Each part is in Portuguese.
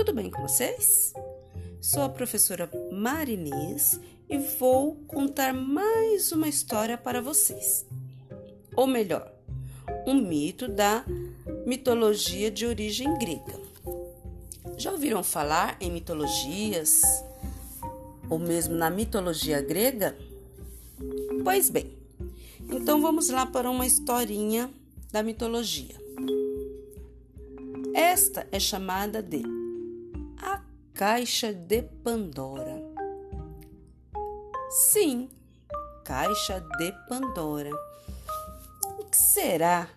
tudo bem com vocês? Sou a professora Marinês e vou contar mais uma história para vocês. Ou melhor, um mito da mitologia de origem grega. Já ouviram falar em mitologias ou mesmo na mitologia grega? Pois bem, então vamos lá para uma historinha da mitologia. Esta é chamada de Caixa de Pandora. Sim, Caixa de Pandora. O que será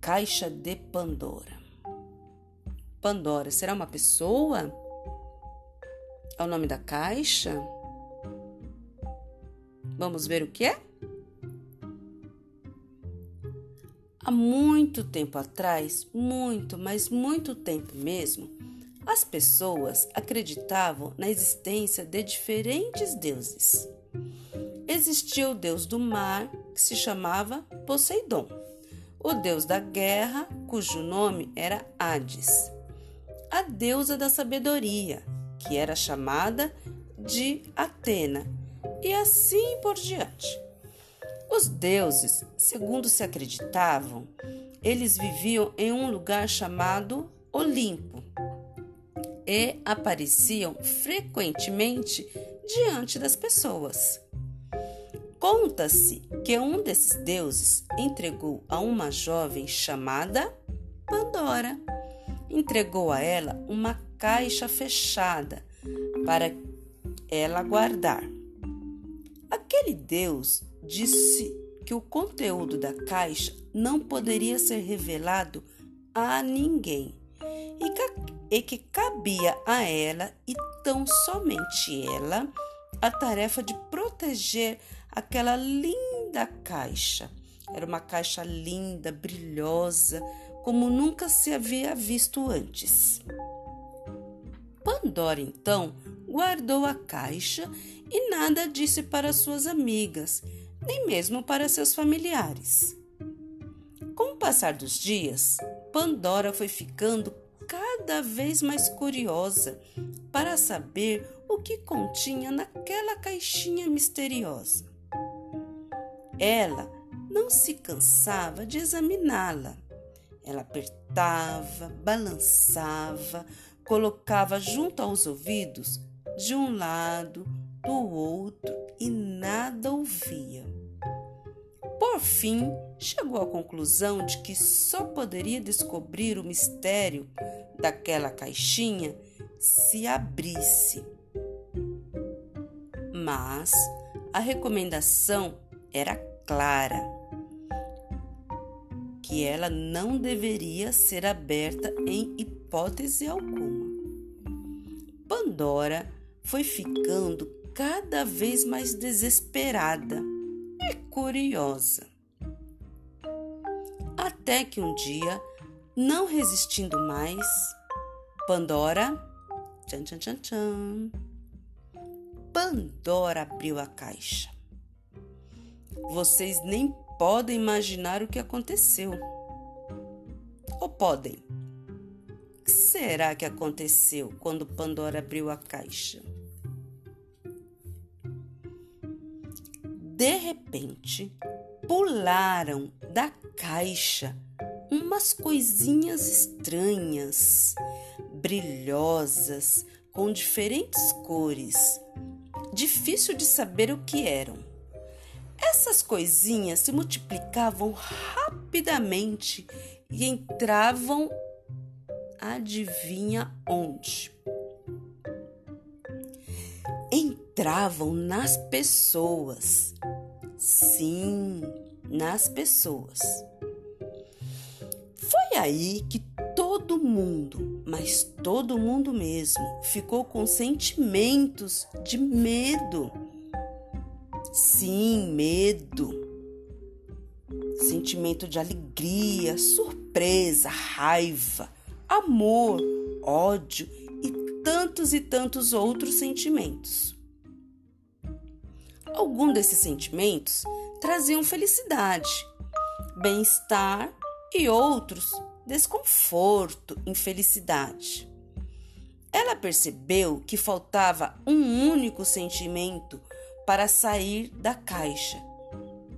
Caixa de Pandora? Pandora será uma pessoa? É o nome da caixa? Vamos ver o que é? Há muito tempo atrás, muito, mas muito tempo mesmo, as pessoas acreditavam na existência de diferentes deuses. Existia o deus do mar, que se chamava Poseidon, o deus da guerra, cujo nome era Hades, a deusa da sabedoria, que era chamada de Atena, e assim por diante. Os deuses, segundo se acreditavam, eles viviam em um lugar chamado Olimpo e apareciam frequentemente diante das pessoas. Conta-se que um desses deuses entregou a uma jovem chamada Pandora, entregou a ela uma caixa fechada para ela guardar. Aquele deus disse que o conteúdo da caixa não poderia ser revelado a ninguém e que, cabia a ela e tão somente ela a tarefa de proteger aquela linda caixa. Era uma caixa linda, brilhosa, como nunca se havia visto antes. Pandora então guardou a caixa e nada disse para suas amigas nem mesmo para seus familiares. Com o passar dos dias, Pandora foi ficando cada vez mais curiosa para saber o que continha naquela caixinha misteriosa. Ela não se cansava de examiná-la. Ela apertava, balançava, colocava junto aos ouvidos, de um lado, do outro e nada fim, chegou à conclusão de que só poderia descobrir o mistério daquela caixinha se abrisse. Mas a recomendação era clara: que ela não deveria ser aberta em hipótese alguma. Pandora foi ficando cada vez mais desesperada e curiosa. Até que um dia, não resistindo mais, Pandora. Tchan, tchan, tchan, tchan. Pandora abriu a caixa. Vocês nem podem imaginar o que aconteceu. Ou podem? O que será que aconteceu quando Pandora abriu a caixa? De repente, pularam da caixa umas coisinhas estranhas, brilhosas, com diferentes cores. Difícil de saber o que eram. Essas coisinhas se multiplicavam rapidamente e entravam, adivinha onde? entravam nas pessoas. Sim, nas pessoas. Aí que todo mundo, mas todo mundo mesmo, ficou com sentimentos de medo. Sim, medo. Sentimento de alegria, surpresa, raiva, amor, ódio e tantos e tantos outros sentimentos. Algum desses sentimentos traziam felicidade, bem-estar e outros desconforto, infelicidade. ela percebeu que faltava um único sentimento para sair da caixa.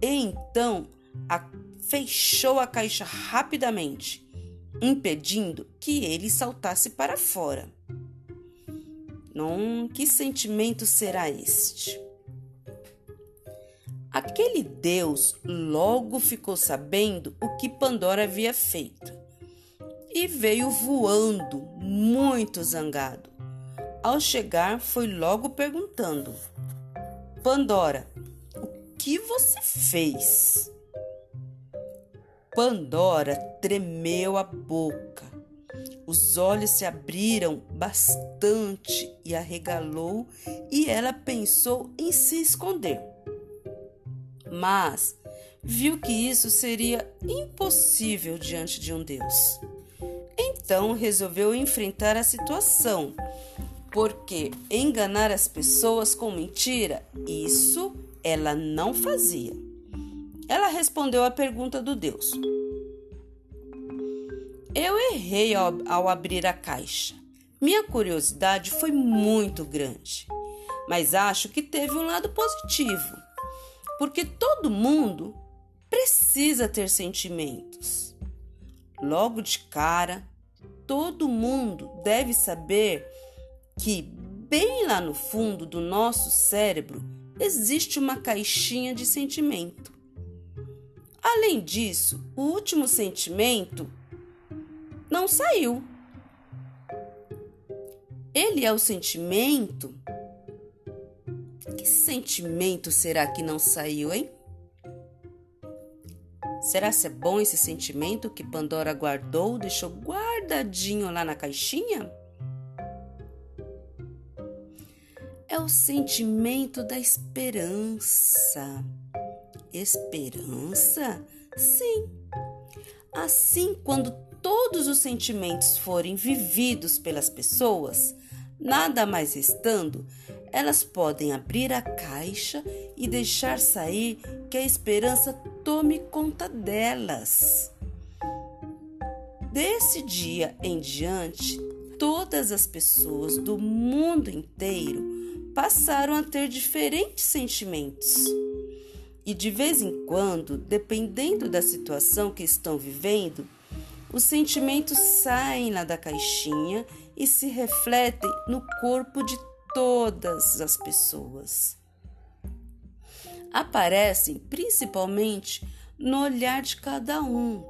E então a, fechou a caixa rapidamente, impedindo que ele saltasse para fora. Não, que sentimento será este? Aquele Deus logo ficou sabendo o que Pandora havia feito e veio voando, muito zangado. Ao chegar, foi logo perguntando: Pandora, o que você fez? Pandora tremeu a boca. Os olhos se abriram bastante e arregalou, e ela pensou em se esconder mas viu que isso seria impossível diante de um Deus. Então resolveu enfrentar a situação, porque enganar as pessoas com mentira, isso ela não fazia. Ela respondeu à pergunta do Deus. Eu errei ao, ao abrir a caixa. Minha curiosidade foi muito grande, mas acho que teve um lado positivo porque todo mundo precisa ter sentimentos. Logo de cara, todo mundo deve saber que, bem lá no fundo do nosso cérebro, existe uma caixinha de sentimento. Além disso, o último sentimento não saiu. Ele é o sentimento que sentimento será que não saiu, hein? Será se é bom esse sentimento que Pandora guardou, deixou guardadinho lá na caixinha? É o sentimento da esperança. Esperança? Sim. Assim, quando todos os sentimentos forem vividos pelas pessoas, nada mais restando, elas podem abrir a caixa e deixar sair que a esperança tome conta delas. Desse dia em diante, todas as pessoas do mundo inteiro passaram a ter diferentes sentimentos. E de vez em quando, dependendo da situação que estão vivendo, os sentimentos saem lá da caixinha e se refletem no corpo de todas as pessoas. Aparecem principalmente no olhar de cada um.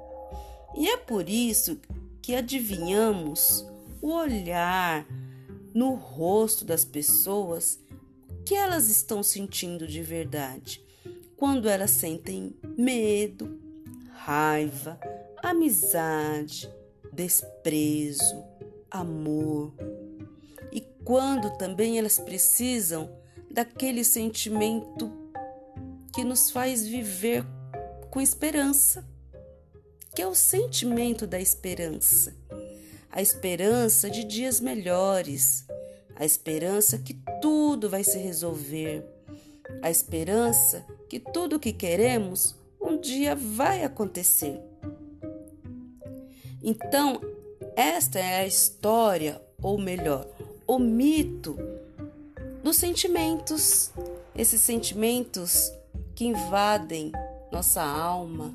E é por isso que adivinhamos o olhar no rosto das pessoas que elas estão sentindo de verdade. Quando elas sentem medo, raiva, amizade, desprezo, amor, quando também elas precisam daquele sentimento que nos faz viver com esperança, que é o sentimento da esperança. A esperança de dias melhores, a esperança que tudo vai se resolver, a esperança que tudo o que queremos um dia vai acontecer. Então, esta é a história, ou melhor, o mito dos sentimentos, esses sentimentos que invadem nossa alma,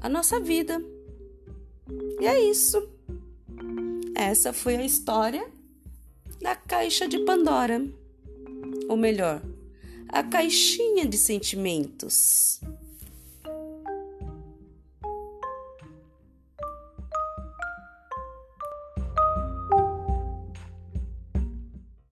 a nossa vida. E é isso. Essa foi a história da caixa de Pandora. Ou melhor, a caixinha de sentimentos.